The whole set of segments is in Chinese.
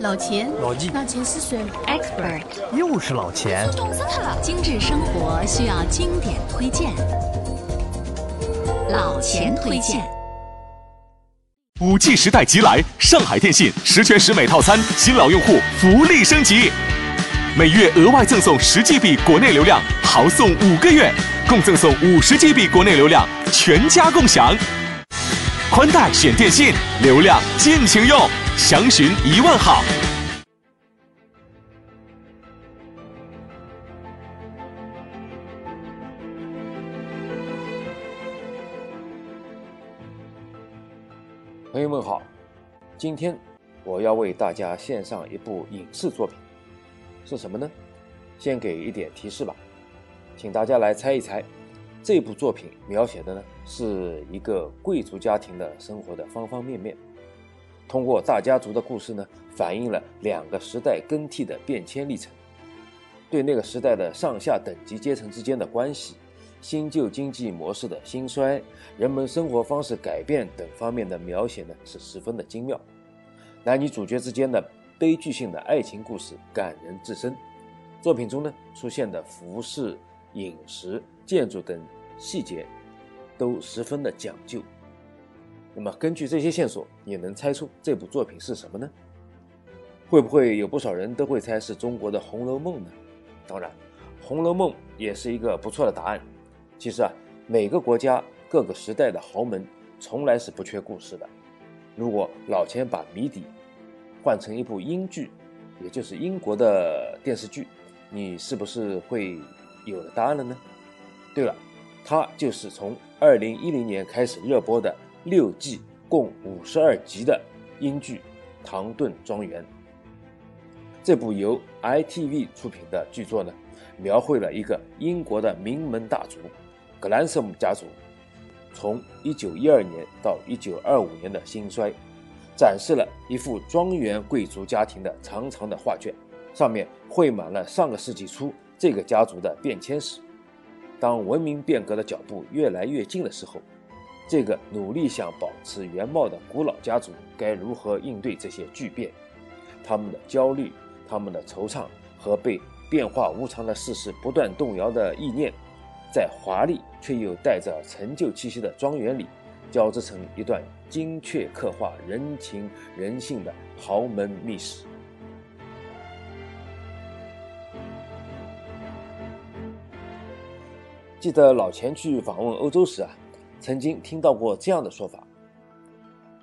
老钱，老纪，老钱是谁？Expert，又是老钱。冻死他了！精致生活需要经典推荐，老钱推荐。五 G 时代即来，上海电信十全十美套餐，新老用户福利升级，每月额外赠送十 GB 国内流量，豪送五个月，共赠送五十 GB 国内流量，全家共享。宽带选电信，流量尽情用，详询一万号。朋友们好，今天我要为大家献上一部影视作品，是什么呢？先给一点提示吧，请大家来猜一猜，这部作品描写的呢是一个贵族家庭的生活的方方面面，通过大家族的故事呢，反映了两个时代更替的变迁历程，对那个时代的上下等级阶层之间的关系。新旧经济模式的兴衰、人们生活方式改变等方面的描写呢，是十分的精妙。男女主角之间的悲剧性的爱情故事感人至深。作品中呢出现的服饰、饮食、建筑等细节都十分的讲究。那么根据这些线索，你能猜出这部作品是什么呢？会不会有不少人都会猜是中国的《红楼梦》呢？当然，《红楼梦》也是一个不错的答案。其实啊，每个国家各个时代的豪门从来是不缺故事的。如果老钱把谜底换成一部英剧，也就是英国的电视剧，你是不是会有了答案了呢？对了，它就是从二零一零年开始热播的六季共五十二集的英剧《唐顿庄园》。这部由 ITV 出品的剧作呢，描绘了一个英国的名门大族。格兰瑟姆家族从1912年到1925年的兴衰，展示了一幅庄园贵族家庭的长长的画卷，上面绘满了上个世纪初这个家族的变迁史。当文明变革的脚步越来越近的时候，这个努力想保持原貌的古老家族该如何应对这些巨变？他们的焦虑、他们的惆怅和被变化无常的事实不断动摇的意念。在华丽却又带着陈旧气息的庄园里，交织成一段精确刻画人情人性的豪门秘史。记得老钱去访问欧洲时啊，曾经听到过这样的说法：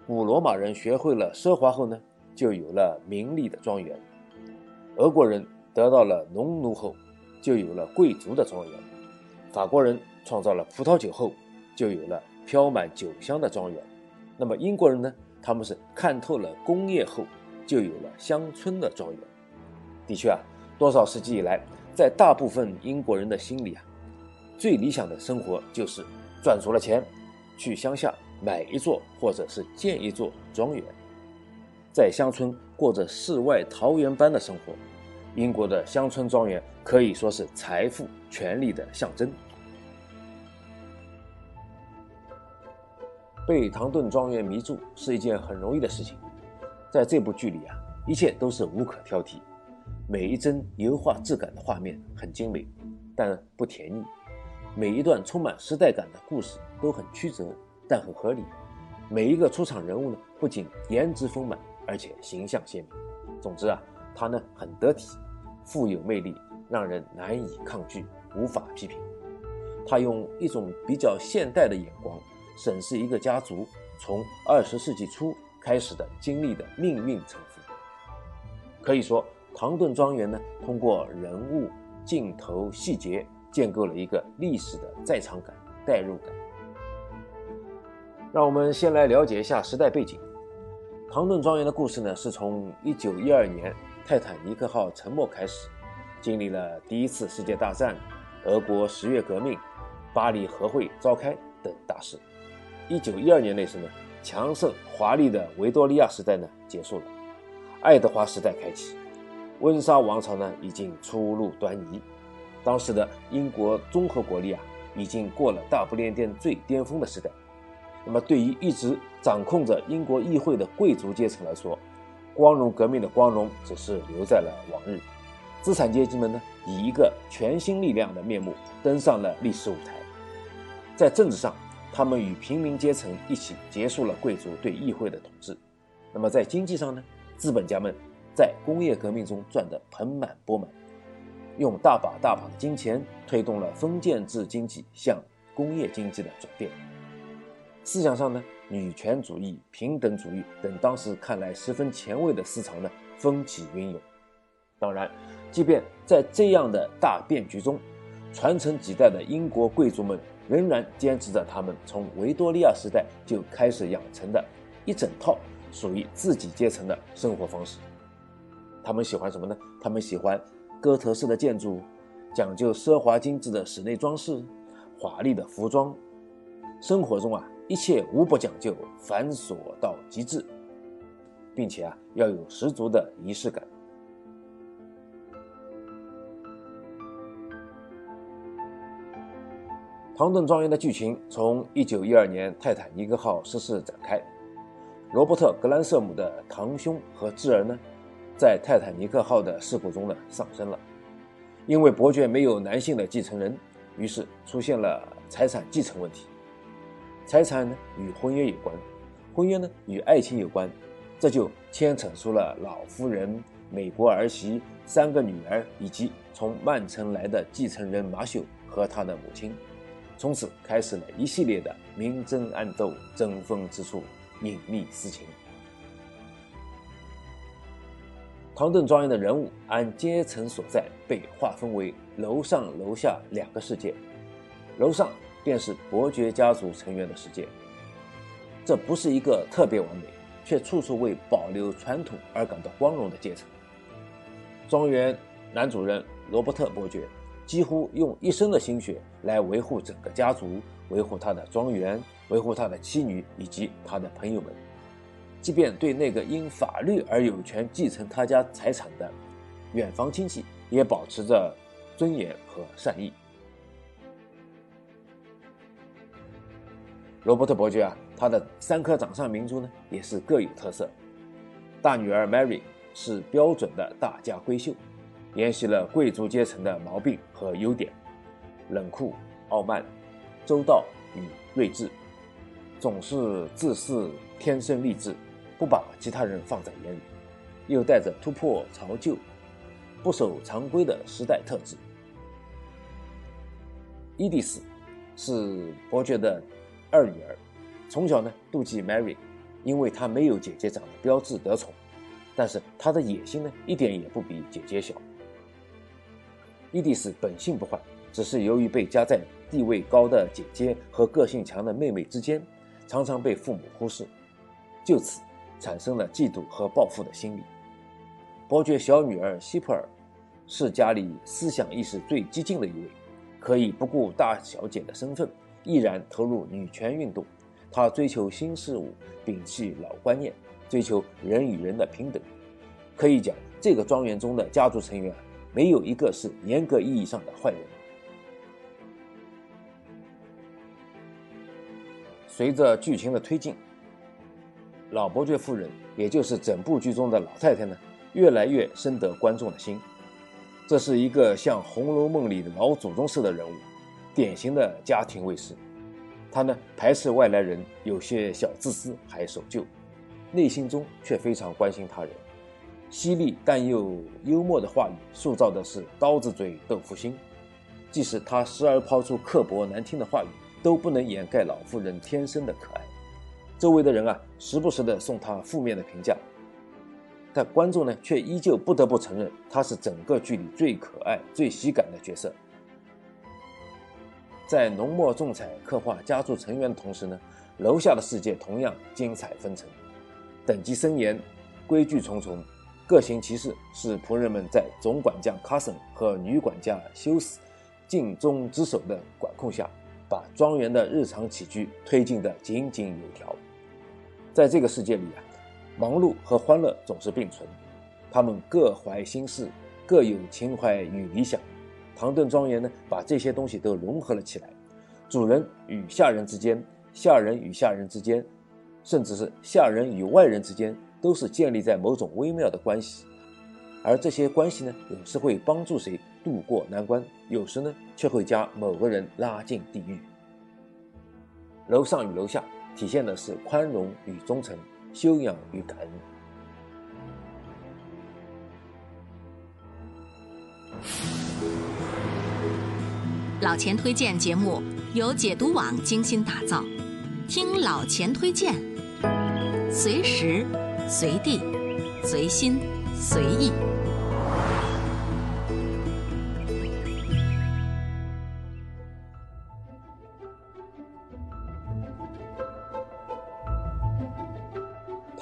古罗马人学会了奢华后呢，就有了名利的庄园；俄国人得到了农奴后，就有了贵族的庄园。法国人创造了葡萄酒后，就有了飘满酒香的庄园。那么英国人呢？他们是看透了工业后，就有了乡村的庄园。的确啊，多少世纪以来，在大部分英国人的心里啊，最理想的生活就是赚足了钱，去乡下买一座或者是建一座庄园，在乡村过着世外桃源般的生活。英国的乡村庄园可以说是财富、权力的象征。被唐顿庄园迷住是一件很容易的事情，在这部剧里啊，一切都是无可挑剔，每一帧油画质感的画面很精美，但不甜腻；每一段充满时代感的故事都很曲折，但很合理；每一个出场人物呢，不仅颜值丰满，而且形象鲜明。总之啊，他呢很得体，富有魅力，让人难以抗拒，无法批评。他用一种比较现代的眼光。审视一个家族从二十世纪初开始的经历的命运沉浮，可以说，唐顿庄园呢，通过人物、镜头、细节，建构了一个历史的在场感、代入感。让我们先来了解一下时代背景。唐顿庄园的故事呢，是从一九一二年泰坦尼克号沉没开始，经历了第一次世界大战、俄国十月革命、巴黎和会召开等大事。一九一二年那时呢，强盛华丽的维多利亚时代呢结束了，爱德华时代开启，温莎王朝呢已经初露端倪。当时的英国综合国力啊，已经过了大不列颠最巅峰的时代。那么对于一直掌控着英国议会的贵族阶层来说，光荣革命的光荣只是留在了往日。资产阶级们呢，以一个全新力量的面目登上了历史舞台。在政治上，他们与平民阶层一起结束了贵族对议会的统治。那么在经济上呢，资本家们在工业革命中赚得盆满钵满，用大把大把的金钱推动了封建制经济向工业经济的转变。思想上呢，女权主义、平等主义等当时看来十分前卫的思潮呢，风起云涌。当然。即便在这样的大变局中，传承几代的英国贵族们仍然坚持着他们从维多利亚时代就开始养成的一整套属于自己阶层的生活方式。他们喜欢什么呢？他们喜欢哥特式的建筑，讲究奢华精致的室内装饰，华丽的服装。生活中啊，一切无不讲究繁琐到极致，并且啊，要有十足的仪式感。唐顿庄园的剧情从1912年泰坦尼克号失事展开。罗伯特·格兰瑟姆的堂兄和侄儿呢，在泰坦尼克号的事故中呢丧生了。因为伯爵没有男性的继承人，于是出现了财产继承问题。财产呢与婚约有关，婚约呢与爱情有关，这就牵扯出了老夫人、美国儿媳、三个女儿以及从曼城来的继承人马修和他的母亲。从此开始了一系列的明争暗斗、争锋之处、隐秘私情。唐顿庄园的人物按阶层所在被划分为楼上楼下两个世界，楼上便是伯爵家族成员的世界。这不是一个特别完美，却处处为保留传统而感到光荣的阶层。庄园男主人罗伯特伯爵。几乎用一生的心血来维护整个家族，维护他的庄园，维护他的妻女以及他的朋友们。即便对那个因法律而有权继承他家财产的远房亲戚，也保持着尊严和善意。罗伯特伯爵啊，他的三颗掌上明珠呢，也是各有特色。大女儿 Mary 是标准的大家闺秀。沿袭了贵族阶层的毛病和优点：冷酷、傲慢、周到与睿智，总是自恃天生丽质，不把其他人放在眼里，又带着突破潮旧、不守常规的时代特质。伊迪丝是伯爵的二女儿，从小呢妒忌 Mary，因为她没有姐姐长得标致得宠，但是她的野心呢一点也不比姐姐小。伊迪丝本性不坏，只是由于被夹在地位高的姐姐和个性强的妹妹之间，常常被父母忽视，就此产生了嫉妒和报复的心理。伯爵小女儿希普尔是家里思想意识最激进的一位，可以不顾大小姐的身份，毅然投入女权运动。她追求新事物，摒弃老观念，追求人与人的平等。可以讲，这个庄园中的家族成员。没有一个是严格意义上的坏人。随着剧情的推进，老伯爵夫人，也就是整部剧中的老太太呢，越来越深得观众的心。这是一个像《红楼梦》里的老祖宗似的人物，典型的家庭卫士。他呢，排斥外来人，有些小自私，还守旧，内心中却非常关心他人。犀利但又幽默的话语，塑造的是刀子嘴豆腐心。即使他时而抛出刻薄难听的话语，都不能掩盖老妇人天生的可爱。周围的人啊，时不时的送他负面的评价，但观众呢，却依旧不得不承认他是整个剧里最可爱、最喜感的角色。在浓墨重彩刻画家族成员的同时呢，楼下的世界同样精彩纷呈，等级森严，规矩重重。各行其事是仆人们在总管家卡森和女管家休斯尽忠职守的管控下，把庄园的日常起居推进得井井有条。在这个世界里啊，忙碌和欢乐总是并存，他们各怀心事，各有情怀与理想。唐顿庄园呢，把这些东西都融合了起来。主人与下人之间，下人与下人之间，甚至是下人与外人之间。都是建立在某种微妙的关系，而这些关系呢，有时会帮助谁渡过难关，有时呢，却会将某个人拉进地狱。楼上与楼下体现的是宽容与忠诚，修养与感恩。老钱推荐节目由解读网精心打造，听老钱推荐，随时随地随心随意。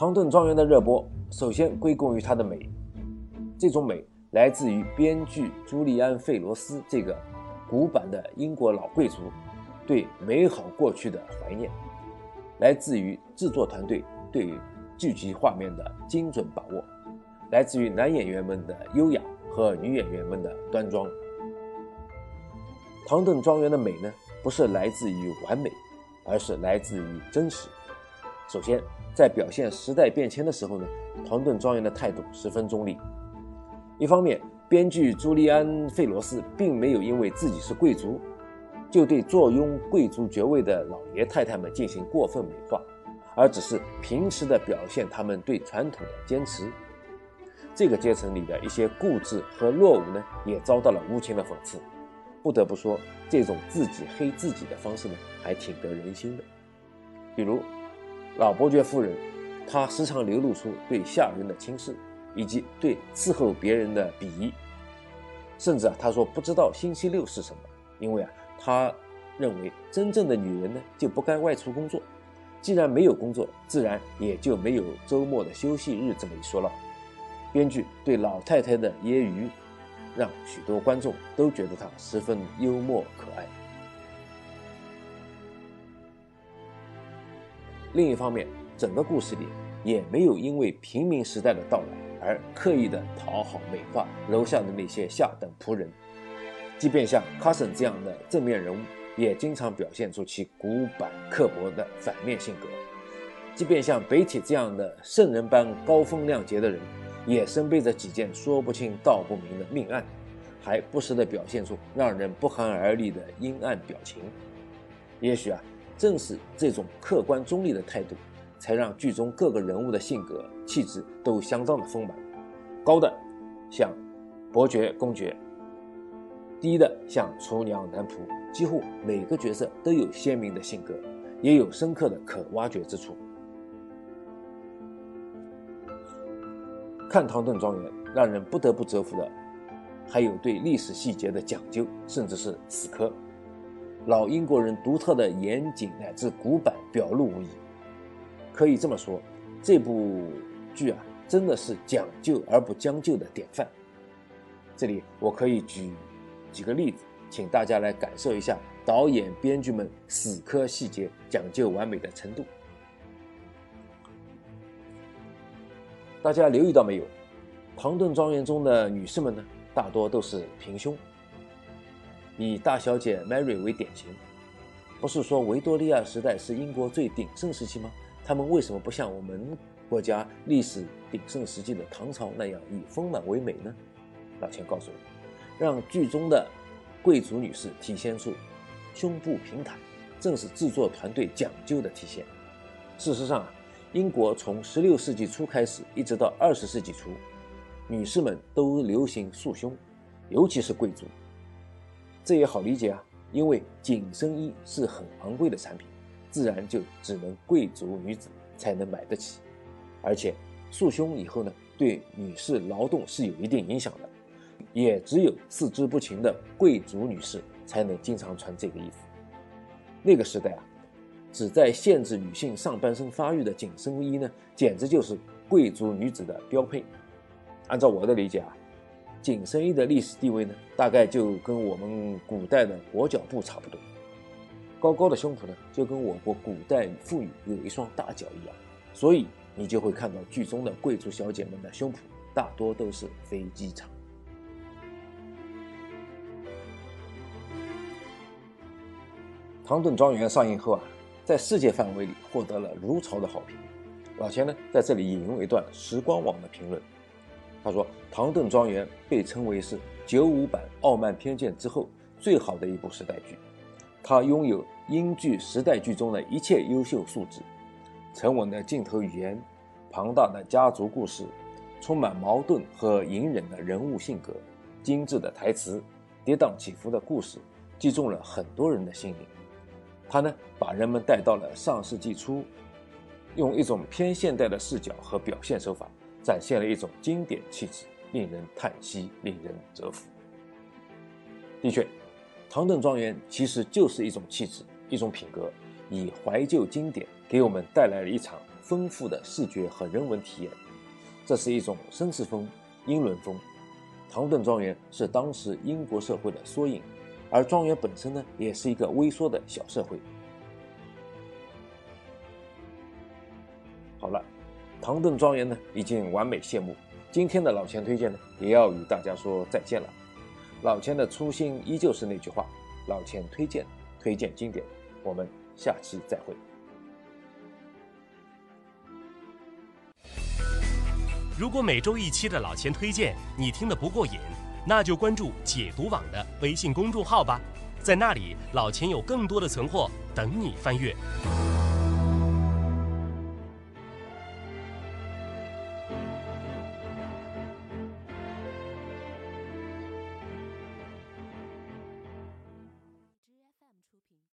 唐顿庄园的热播，首先归功于它的美。这种美来自于编剧朱利安·费罗斯这个古板的英国老贵族对美好过去的怀念，来自于制作团队对剧集画面的精准把握，来自于男演员们的优雅和女演员们的端庄。唐顿庄园的美呢，不是来自于完美，而是来自于真实。首先。在表现时代变迁的时候呢，唐顿庄园的态度十分中立。一方面，编剧朱利安·费罗斯并没有因为自己是贵族，就对坐拥贵族爵位的老爷太太们进行过分美化，而只是平时的表现他们对传统的坚持。这个阶层里的一些固执和落伍呢，也遭到了无情的讽刺。不得不说，这种自己黑自己的方式呢，还挺得人心的。比如。老伯爵夫人，她时常流露出对下人的轻视，以及对伺候别人的鄙夷，甚至啊，她说不知道星期六是什么，因为啊，她认为真正的女人呢就不该外出工作，既然没有工作，自然也就没有周末的休息日这么一说了。编剧对老太太的揶揄，让许多观众都觉得她十分幽默可爱。另一方面，整个故事里也没有因为平民时代的到来而刻意的讨好美化楼下的那些下等仆人。即便像卡森这样的正面人物，也经常表现出其古板刻薄的反面性格。即便像北体这样的圣人般高风亮节的人，也身背着几件说不清道不明的命案，还不时地表现出让人不寒而栗的阴暗表情。也许啊。正是这种客观中立的态度，才让剧中各个人物的性格气质都相当的丰满，高的像伯爵公爵，低的像厨娘男仆，几乎每个角色都有鲜明的性格，也有深刻的可挖掘之处。看《唐顿庄园》，让人不得不折服的，还有对历史细节的讲究，甚至是死磕。老英国人独特的严谨乃至古板表露无遗，可以这么说，这部剧啊，真的是讲究而不将就的典范。这里我可以举几个例子，请大家来感受一下导演、编剧们死磕细节、讲究完美的程度。大家留意到没有？唐顿庄园中的女士们呢，大多都是平胸。以大小姐 Mary 为典型，不是说维多利亚时代是英国最鼎盛时期吗？他们为什么不像我们国家历史鼎盛时期的唐朝那样以丰满为美呢？老钱告诉你，让剧中的贵族女士体现出胸部平坦，正是制作团队讲究的体现。事实上啊，英国从16世纪初开始，一直到20世纪初，女士们都流行束胸，尤其是贵族。这也好理解啊，因为紧身衣是很昂贵的产品，自然就只能贵族女子才能买得起。而且束胸以后呢，对女士劳动是有一定影响的，也只有四肢不勤的贵族女士才能经常穿这个衣服。那个时代啊，旨在限制女性上半身发育的紧身衣呢，简直就是贵族女子的标配。按照我的理解啊。紧身衣的历史地位呢，大概就跟我们古代的裹脚布差不多。高高的胸脯呢，就跟我国古代妇女有一双大脚一样。所以你就会看到剧中的贵族小姐们的胸脯大多都是飞机场。《唐顿庄园》上映后啊，在世界范围里获得了如潮的好评。老钱呢在这里引用一段时光网的评论，他说：“唐顿庄园被称为是九五版《傲慢偏见》之后最好的一部时代剧，它拥有英剧时代剧中的一切优秀素质：沉稳的镜头语言、庞大的家族故事、充满矛盾和隐忍的人物性格、精致的台词、跌宕起伏的故事，击中了很多人的心灵。他呢，把人们带到了上世纪初。”用一种偏现代的视角和表现手法，展现了一种经典气质，令人叹息，令人折服。的确，唐顿庄园其实就是一种气质，一种品格，以怀旧经典给我们带来了一场丰富的视觉和人文体验。这是一种绅士风、英伦风。唐顿庄园是当时英国社会的缩影，而庄园本身呢，也是一个微缩的小社会。唐顿庄园呢已经完美谢幕。今天的老钱推荐呢也要与大家说再见了。老钱的初心依旧是那句话：老钱推荐，推荐经典。我们下期再会。如果每周一期的老钱推荐你听得不过瘾，那就关注解读网的微信公众号吧，在那里老钱有更多的存货等你翻阅。